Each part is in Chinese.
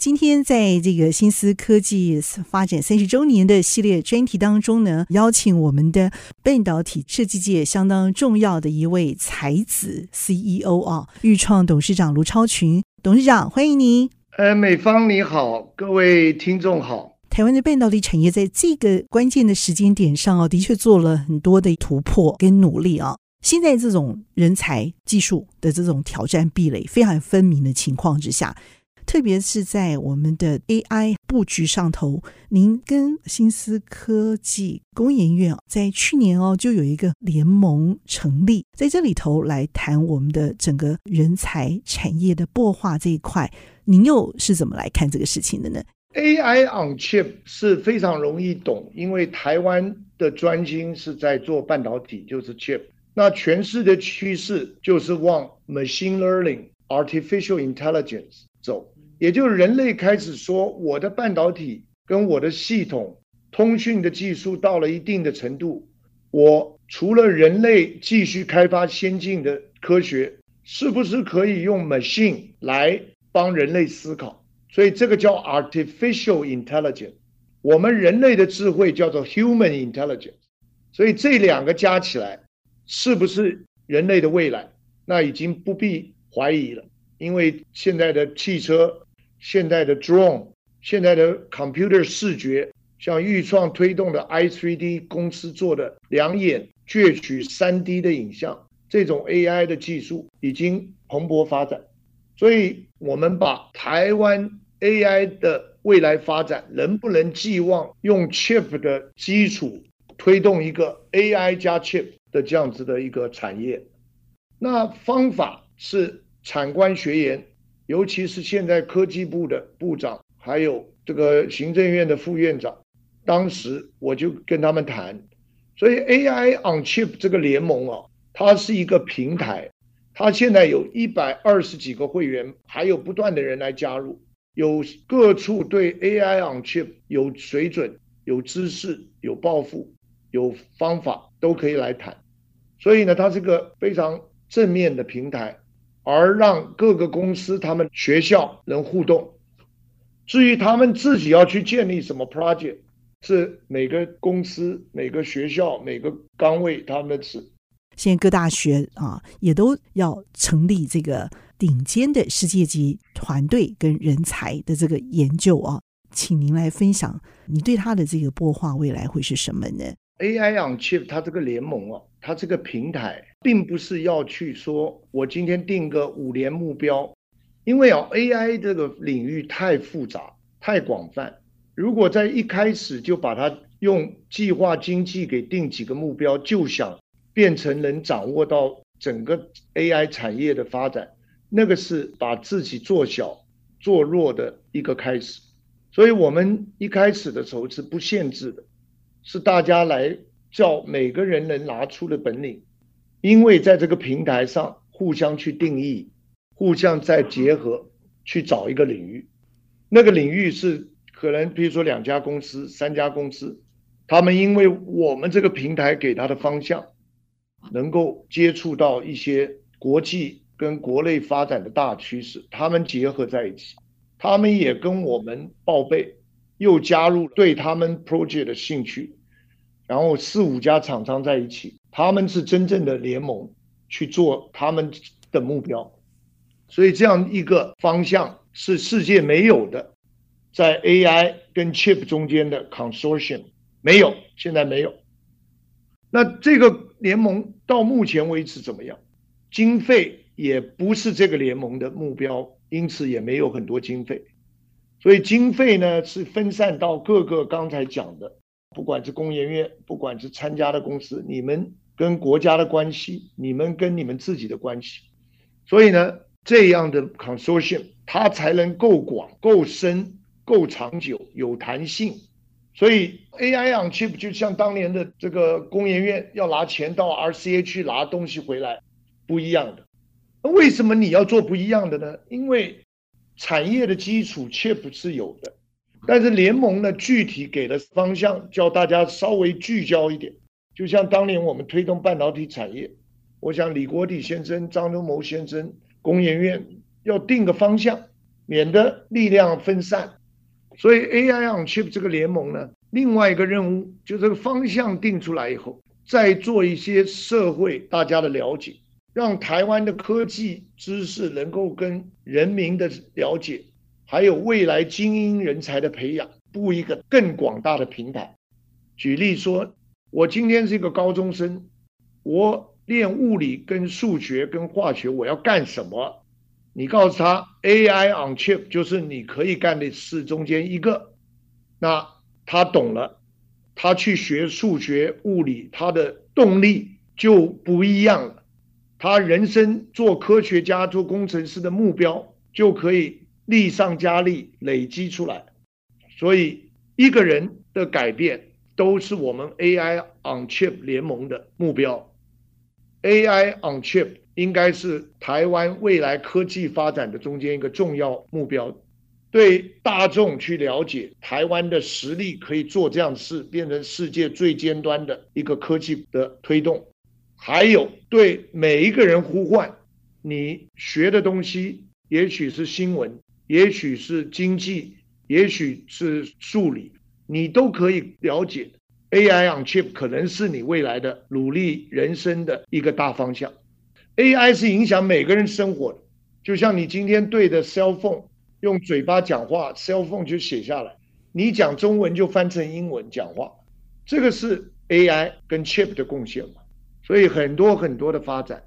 今天在这个新思科技发展三十周年的系列专题当中呢，邀请我们的半导体设计界相当重要的一位才子 CEO 啊，钰创董事长卢超群董事长，欢迎您。呃，美方你好，各位听众好。台湾的半导体产业在这个关键的时间点上啊，的确做了很多的突破跟努力啊。现在这种人才、技术的这种挑战壁垒非常分明的情况之下，特别是在我们的 AI 布局上头，您跟新思科技工研院在去年哦就有一个联盟成立，在这里头来谈我们的整个人才产业的擘画这一块，您又是怎么来看这个事情的呢？AI on chip 是非常容易懂，因为台湾的专精是在做半导体，就是 chip。那全市的趋势就是往 machine learning、artificial intelligence 走，也就是人类开始说，我的半导体跟我的系统通讯的技术到了一定的程度，我除了人类继续开发先进的科学，是不是可以用 machine 来帮人类思考？所以这个叫 artificial intelligence，我们人类的智慧叫做 human intelligence，所以这两个加起来。是不是人类的未来？那已经不必怀疑了，因为现在的汽车、现在的 drone、现在的 computer 视觉，像预创推动的 i3D 公司做的两眼攫取 3D 的影像，这种 AI 的技术已经蓬勃发展。所以，我们把台湾 AI 的未来发展，能不能寄望用 chip 的基础推动一个 AI 加 chip？的这样子的一个产业，那方法是产官学研，尤其是现在科技部的部长，还有这个行政院的副院长，当时我就跟他们谈，所以 AI on Chip 这个联盟啊，它是一个平台，它现在有一百二十几个会员，还有不断的人来加入，有各处对 AI on Chip 有水准、有知识、有抱负、有方法。都可以来谈，所以呢，它是个非常正面的平台，而让各个公司、他们学校能互动。至于他们自己要去建立什么 project，是每个公司、每个学校、每个岗位他们的事。现在各大学啊，也都要成立这个顶尖的世界级团队跟人才的这个研究啊，请您来分享，你对他的这个擘画未来会是什么呢？AI on Chip，它这个联盟啊，它这个平台，并不是要去说，我今天定个五年目标，因为啊，AI 这个领域太复杂、太广泛，如果在一开始就把它用计划经济给定几个目标，就想变成能掌握到整个 AI 产业的发展，那个是把自己做小、做弱的一个开始。所以我们一开始的时候是不限制的。是大家来叫每个人能拿出的本领，因为在这个平台上互相去定义，互相再结合去找一个领域，那个领域是可能比如说两家公司、三家公司，他们因为我们这个平台给他的方向，能够接触到一些国际跟国内发展的大趋势，他们结合在一起，他们也跟我们报备。又加入对他们 project 的兴趣，然后四五家厂商在一起，他们是真正的联盟去做他们的目标，所以这样一个方向是世界没有的，在 AI 跟 chip 中间的 consortium 没有，现在没有。那这个联盟到目前为止怎么样？经费也不是这个联盟的目标，因此也没有很多经费。所以经费呢是分散到各个刚才讲的，不管是工研院，不管是参加的公司，你们跟国家的关系，你们跟你们自己的关系。所以呢，这样的 consortium 它才能够广、够深、够长久、有弹性，所以 AI on chip 就像当年的这个工研院要拿钱到 RCA 去拿东西回来，不一样的。那为什么你要做不一样的呢？因为产业的基础 chip 是有的，但是联盟呢，具体给的方向，叫大家稍微聚焦一点。就像当年我们推动半导体产业，我想李国鼎先生、张忠谋先生，工研院要定个方向，免得力量分散。所以 AI on Chip 这个联盟呢，另外一个任务就这个方向定出来以后，再做一些社会大家的了解，让台湾的科技知识能够跟人民的了解，还有未来精英人才的培养，布一个更广大的平台。举例说，我今天是一个高中生，我练物理跟数学跟化学，我要干什么？你告诉他，AI on chip 就是你可以干的事中间一个，那他懂了，他去学数学、物理，他的动力就不一样了，他人生做科学家、做工程师的目标就可以力上加力累积出来。所以一个人的改变都是我们 AI on chip 联盟的目标，AI on chip。应该是台湾未来科技发展的中间一个重要目标，对大众去了解台湾的实力可以做这样的事，变成世界最尖端的一个科技的推动，还有对每一个人呼唤，你学的东西也许是新闻，也许是经济，也许是数理，你都可以了解 AI on chip 可能是你未来的努力人生的一个大方向。AI 是影响每个人生活的，就像你今天对着 cell phone 用嘴巴讲话，cell phone 就写下来，你讲中文就翻成英文讲话，这个是 AI 跟 chip 的贡献嘛。所以很多很多的发展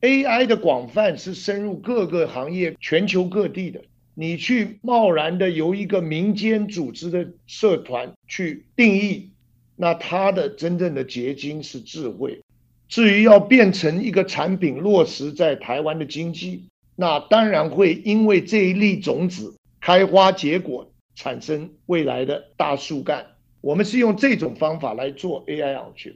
，AI 的广泛是深入各个行业，全球各地的。你去贸然的由一个民间组织的社团去定义，那它的真正的结晶是智慧。至于要变成一个产品落实在台湾的经济，那当然会因为这一粒种子开花结果，产生未来的大树干。我们是用这种方法来做 AI on chip，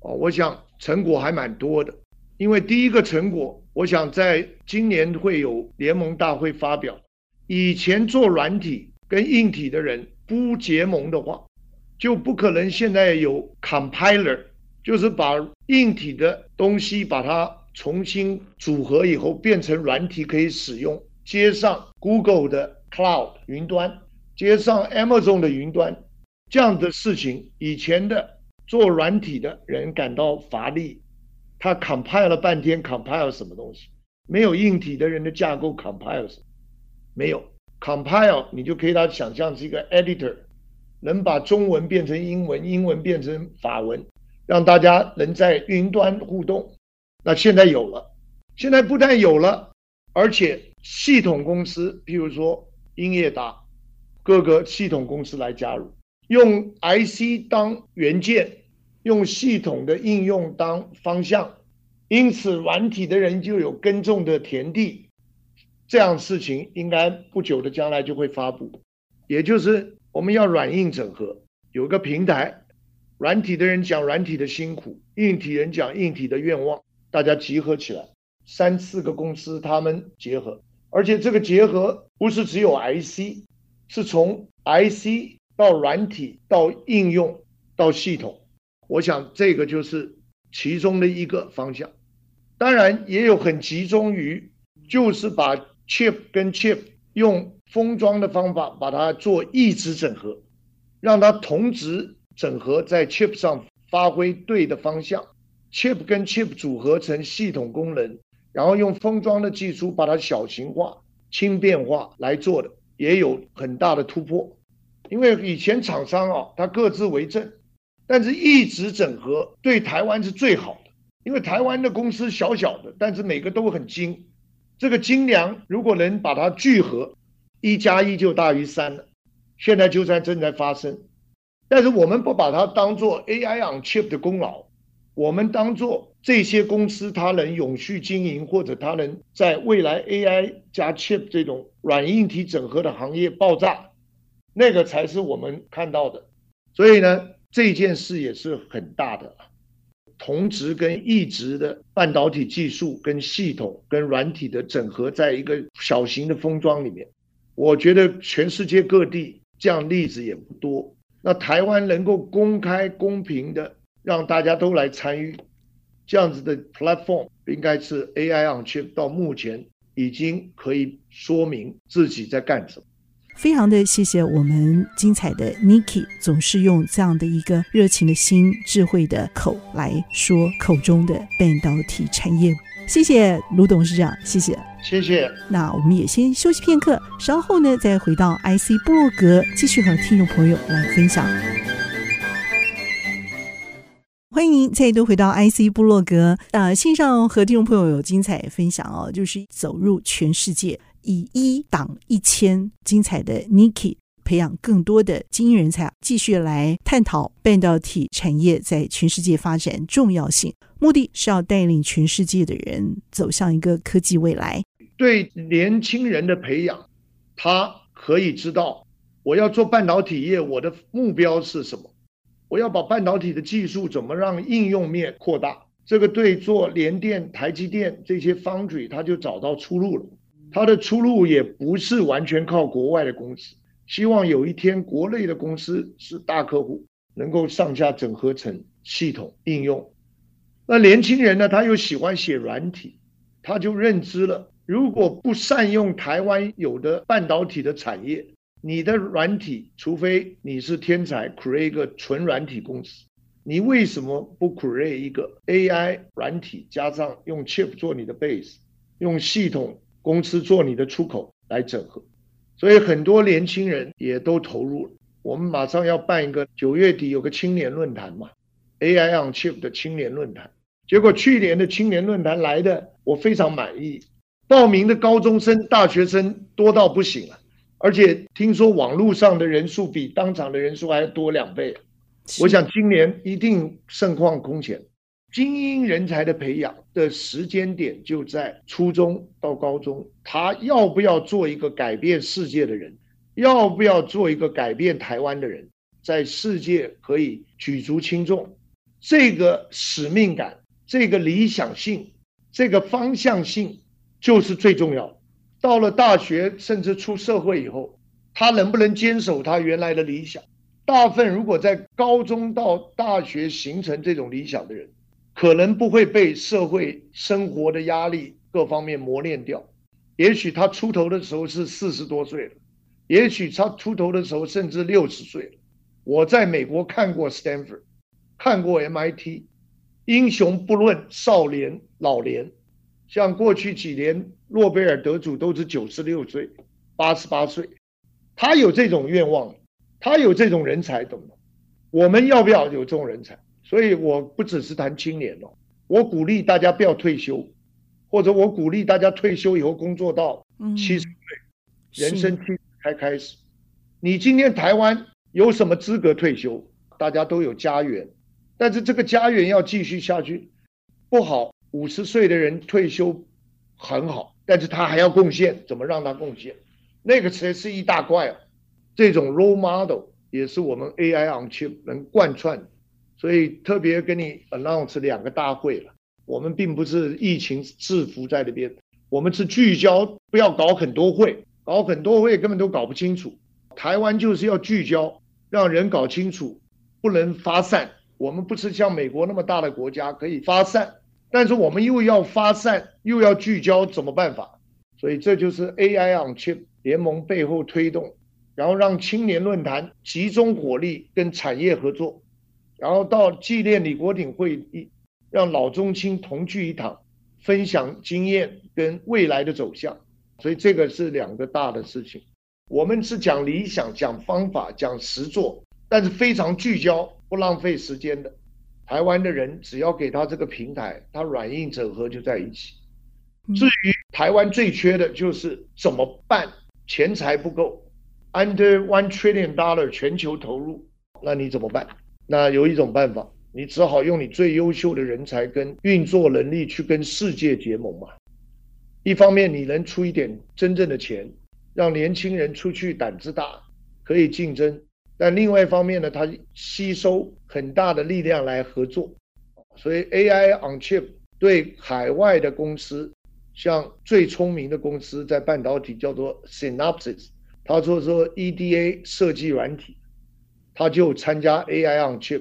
哦，我想成果还蛮多的。因为第一个成果，我想在今年会有联盟大会发表。以前做软体跟硬体的人不结盟的话，就不可能现在有 compiler。就是把硬体的东西把它重新组合以后变成软体可以使用，接上 Google 的 Cloud 云端，接上 Amazon 的云端，这样的事情，以前的做软体的人感到乏力，他 compile 了半天 compile 什么东西？没有硬体的人的架构 compile 什么？没有。Compile，你就可以把它想象是一个 editor，能把中文变成英文，英文变成法文。让大家能在云端互动，那现在有了，现在不但有了，而且系统公司，譬如说英业达，各个系统公司来加入，用 IC 当元件，用系统的应用当方向，因此软体的人就有耕种的田地，这样事情应该不久的将来就会发布，也就是我们要软硬整合，有个平台。软体的人讲软体的辛苦，硬体人讲硬体的愿望，大家集合起来，三四个公司他们结合，而且这个结合不是只有 IC，是从 IC 到软体到应用到系统，我想这个就是其中的一个方向。当然也有很集中于，就是把 chip 跟 chip 用封装的方法把它做异质整合，让它同质。整合在 chip 上发挥对的方向，chip 跟 chip 组合成系统功能，然后用封装的技术把它小型化、轻便化来做的，也有很大的突破。因为以前厂商啊，它各自为政，但是异质整合对台湾是最好的，因为台湾的公司小小的，但是每个都很精，这个精良如果能把它聚合，一加一就大于三了。现在就在正在发生。但是我们不把它当做 AI on chip 的功劳，我们当做这些公司它能永续经营，或者它能在未来 AI 加 chip 这种软硬体整合的行业爆炸，那个才是我们看到的。所以呢，这件事也是很大的。同质跟异质的半导体技术跟系统跟软体的整合，在一个小型的封装里面，我觉得全世界各地这样例子也不多。那台湾能够公开公平的让大家都来参与，这样子的 platform 应该是 AI on Chip 到目前已经可以说明自己在干什么。非常的谢谢我们精彩的 Niki，总是用这样的一个热情的心、智慧的口来说口中的半导体产业。谢谢卢董事长，谢谢，谢谢。那我们也先休息片刻，稍后呢再回到 IC 部落格，继续和听众朋友来分享。欢迎您再度回到 IC 部落格，呃，线上和听众朋友有精彩分享哦，就是走入全世界。以一挡一千，精彩的 Niki 培养更多的精英人才，继续来探讨半导体产业在全世界发展重要性。目的是要带领全世界的人走向一个科技未来。对年轻人的培养，他可以知道我要做半导体业，我的目标是什么？我要把半导体的技术怎么让应用面扩大？这个对做联电、台积电这些 Foundry，他就找到出路了。它的出路也不是完全靠国外的公司，希望有一天国内的公司是大客户，能够上下整合成系统应用。那年轻人呢，他又喜欢写软体，他就认知了，如果不善用台湾有的半导体的产业，你的软体，除非你是天才，create 一个纯软体公司，你为什么不 create 一个 AI 软体，加上用 chip 做你的 base，用系统？公司做你的出口来整合，所以很多年轻人也都投入了。我们马上要办一个九月底有个青年论坛嘛，AI on Chip 的青年论坛。结果去年的青年论坛来的我非常满意，报名的高中生、大学生多到不行了，而且听说网络上的人数比当场的人数还要多两倍。我想今年一定盛况空前。精英人才的培养的时间点就在初中到高中，他要不要做一个改变世界的人，要不要做一个改变台湾的人，在世界可以举足轻重，这个使命感、这个理想性、这个方向性就是最重要。到了大学甚至出社会以后，他能不能坚守他原来的理想？大部分如果在高中到大学形成这种理想的人，可能不会被社会生活的压力各方面磨练掉，也许他出头的时候是四十多岁了，也许他出头的时候甚至六十岁了。我在美国看过 Stanford，看过 MIT，英雄不论少年老年，像过去几年诺贝尔得主都是九十六岁、八十八岁，他有这种愿望，他有这种人才，懂吗？我们要不要有这种人才？所以我不只是谈青年哦，我鼓励大家不要退休，或者我鼓励大家退休以后工作到七十岁，人生七十才开始。你今天台湾有什么资格退休？大家都有家园，但是这个家园要继续下去，不好。五十岁的人退休很好，但是他还要贡献，怎么让他贡献？那个才是一大怪啊！这种 role model 也是我们 AI on Chip 能贯穿。所以特别跟你 announce 两个大会了，我们并不是疫情制服在那边，我们是聚焦，不要搞很多会，搞很多会根本都搞不清楚。台湾就是要聚焦，让人搞清楚，不能发散。我们不是像美国那么大的国家可以发散，但是我们又要发散，又要聚焦，怎么办法？所以这就是 AI on Chip 联盟背后推动，然后让青年论坛集中火力跟产业合作。然后到纪念李国鼎会议，让老中青同聚一堂，分享经验跟未来的走向。所以这个是两个大的事情。我们是讲理想、讲方法、讲实做，但是非常聚焦，不浪费时间的。台湾的人只要给他这个平台，他软硬整合就在一起。至于台湾最缺的就是怎么办？钱财不够，under one trillion dollar 全球投入，那你怎么办？那有一种办法，你只好用你最优秀的人才跟运作能力去跟世界结盟嘛。一方面你能出一点真正的钱，让年轻人出去胆子大，可以竞争；但另外一方面呢，它吸收很大的力量来合作，所以 AI on chip 对海外的公司，像最聪明的公司在半导体叫做 Synopsys，他说说 EDA 设计软体，他就参加 AI on chip，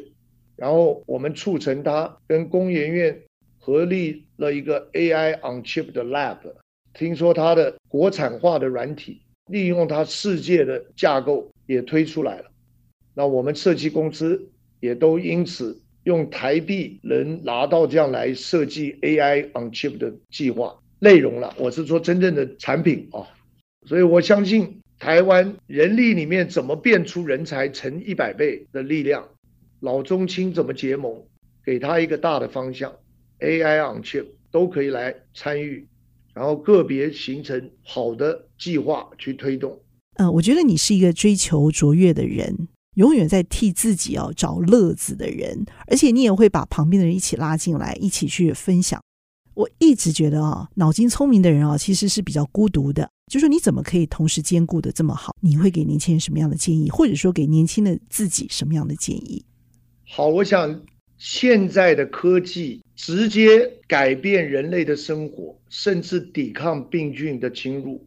然后我们促成他跟工研院合立了一个 AI on chip 的 lab，听说他的国产化的软体，利用它世界的架构也推出来了。那我们设计公司也都因此用台币能拿到这样来设计 AI on chip 的计划内容了。我是说真正的产品啊，所以我相信台湾人力里面怎么变出人才成一百倍的力量，老中青怎么结盟，给他一个大的方向，AI on chip 都可以来参与，然后个别形成好的计划去推动。嗯，我觉得你是一个追求卓越的人。永远在替自己要找乐子的人，而且你也会把旁边的人一起拉进来，一起去分享。我一直觉得啊，脑筋聪明的人啊，其实是比较孤独的。就说你怎么可以同时兼顾得这么好？你会给年轻人什么样的建议，或者说给年轻的自己什么样的建议？好，我想现在的科技直接改变人类的生活，甚至抵抗病菌的侵入。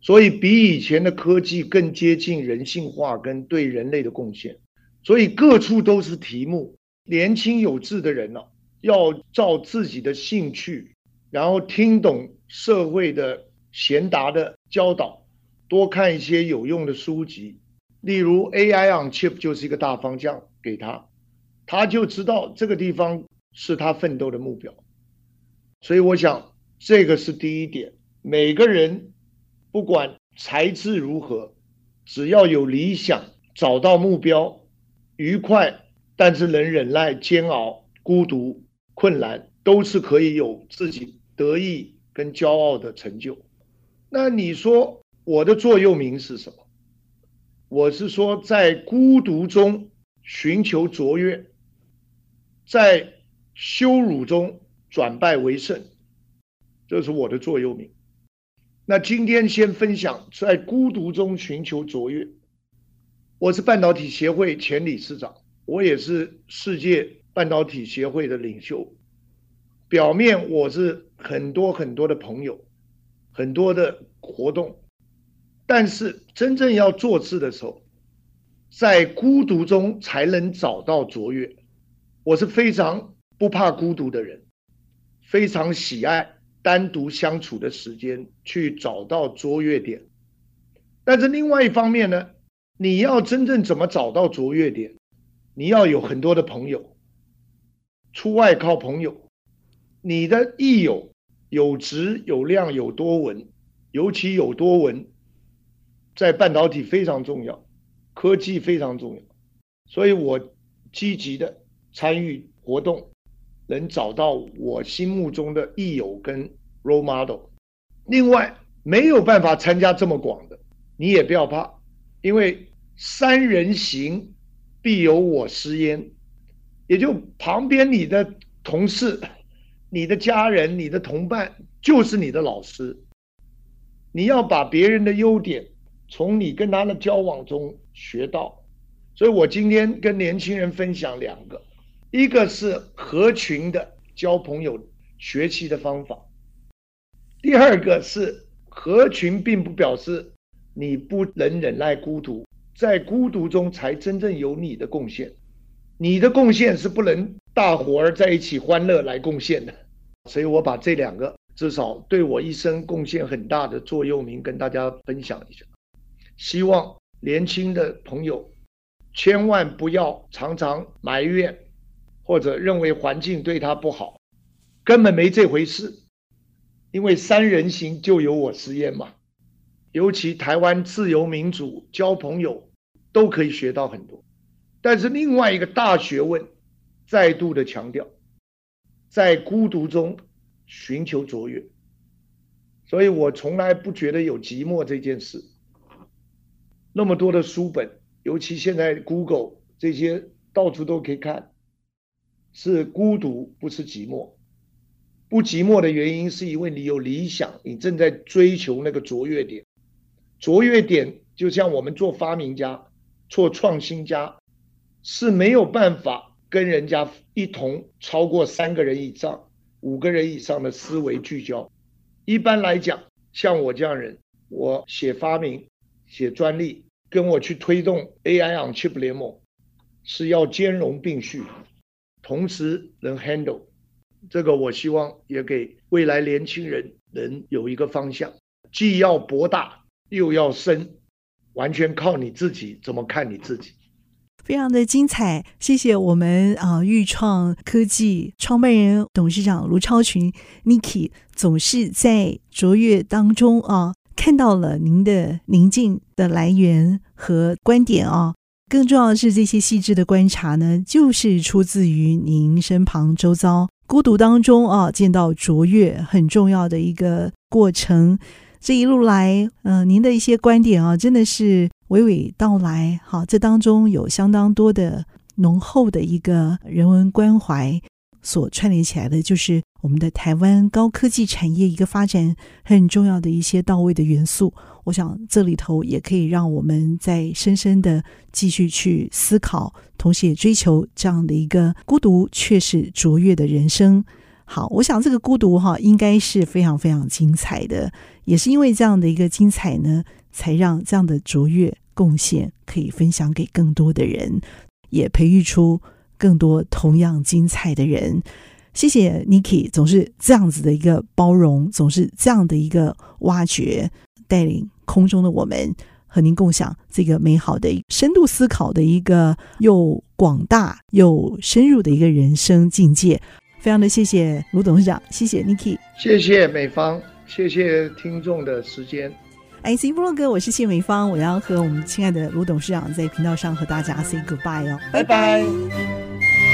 所以比以前的科技更接近人性化跟对人类的贡献，所以各处都是题目。年轻有志的人呢、要照自己的兴趣，然后听懂社会的贤达的教导，多看一些有用的书籍。例如 AI on chip 就是一个大方向，给他，他就知道这个地方是他奋斗的目标。所以我想这个是第一点，每个人。不管才智如何，只要有理想，找到目标，愉快，但是能忍耐煎熬、孤独、困难，都是可以有自己得意跟骄傲的成就。那你说我的座右铭是什么？我是说，在孤独中寻求卓越，在羞辱中转败为胜，这是我的座右铭。那今天先分享，在孤独中寻求卓越。我是半导体协会前理事长，我也是世界半导体协会的领袖。表面我是很多很多的朋友，很多的活动，但是真正要做事的时候，在孤独中才能找到卓越。我是非常不怕孤独的人，非常喜爱。单独相处的时间去找到卓越点，但是另外一方面呢，你要真正怎么找到卓越点，你要有很多的朋友，出外靠朋友，你的益友有质有量有多文，尤其有多文，在半导体非常重要，科技非常重要，所以我积极的参与活动。能找到我心目中的益友跟 role model。另外，没有办法参加这么广的，你也不要怕，因为三人行必有我师焉，也就旁边你的同事、你的家人、你的同伴就是你的老师。你要把别人的优点从你跟他的交往中学到。所以我今天跟年轻人分享两个。一个是合群的交朋友学习的方法，第二个是合群并不表示你不能忍耐孤独，在孤独中才真正有你的贡献，你的贡献是不能大伙儿在一起欢乐来贡献的，所以我把这两个至少对我一生贡献很大的座右铭跟大家分享一下，希望年轻的朋友千万不要常常埋怨。或者认为环境对他不好，根本没这回事，因为三人行就有我师焉嘛。尤其台湾自由民主，交朋友都可以学到很多。但是另外一个大学问，再度的强调，在孤独中寻求卓越。所以我从来不觉得有寂寞这件事。那么多的书本，尤其现在 Google 这些到处都可以看。是孤独，不是寂寞。不寂寞的原因，是因为你有理想，你正在追求那个卓越点。卓越点就像我们做发明家，做创新家是没有办法跟人家一同超过三个人以上、五个人以上的思维聚焦。一般来讲，像我这样人，我写发明、写专利，跟我去推动 AI on Chip 联盟，是要兼容并蓄，同时能 handle。这个我希望也给未来年轻人能有一个方向，既要博大又要深，完全靠你自己怎么看你自己。非常的精彩，谢谢我们啊，钰创科技创办人、董事长卢超群 Nicky，总是在卓越当中啊，看到了您的宁静的来源和观点啊。更重要的是，这些细致的观察呢，就是出自于您身旁周遭孤独当中啊，见到卓越很重要的一个过程。这一路来，嗯、您的一些观点啊，真的是娓娓道来。好，这当中有相当多的浓厚的一个人文关怀所串联起来的，就是我们的台湾高科技产业一个发展很重要的一些到位的元素。我想这里头也可以让我们再深深的继续去思考，同时也追求这样的一个孤独却是卓越的人生。好，我想这个孤独哈，应该是非常非常精彩的，也是因为这样的一个精彩呢，才让这样的卓越贡献可以分享给更多的人，也培育出更多同样精彩的人。谢谢 Niki，总是这样子的一个包容，总是这样的一个挖掘，带领空中的我们和您共享这个美好的深度思考的一个又广大又深入的一个人生境界。非常的谢谢卢董事长，谢谢 Nicky，谢谢美方，谢谢听众的时间。IC 部落格，我是谢美芳，我要和我们亲爱的卢董事长在频道上和大家 say goodbye 哦，拜拜。拜拜。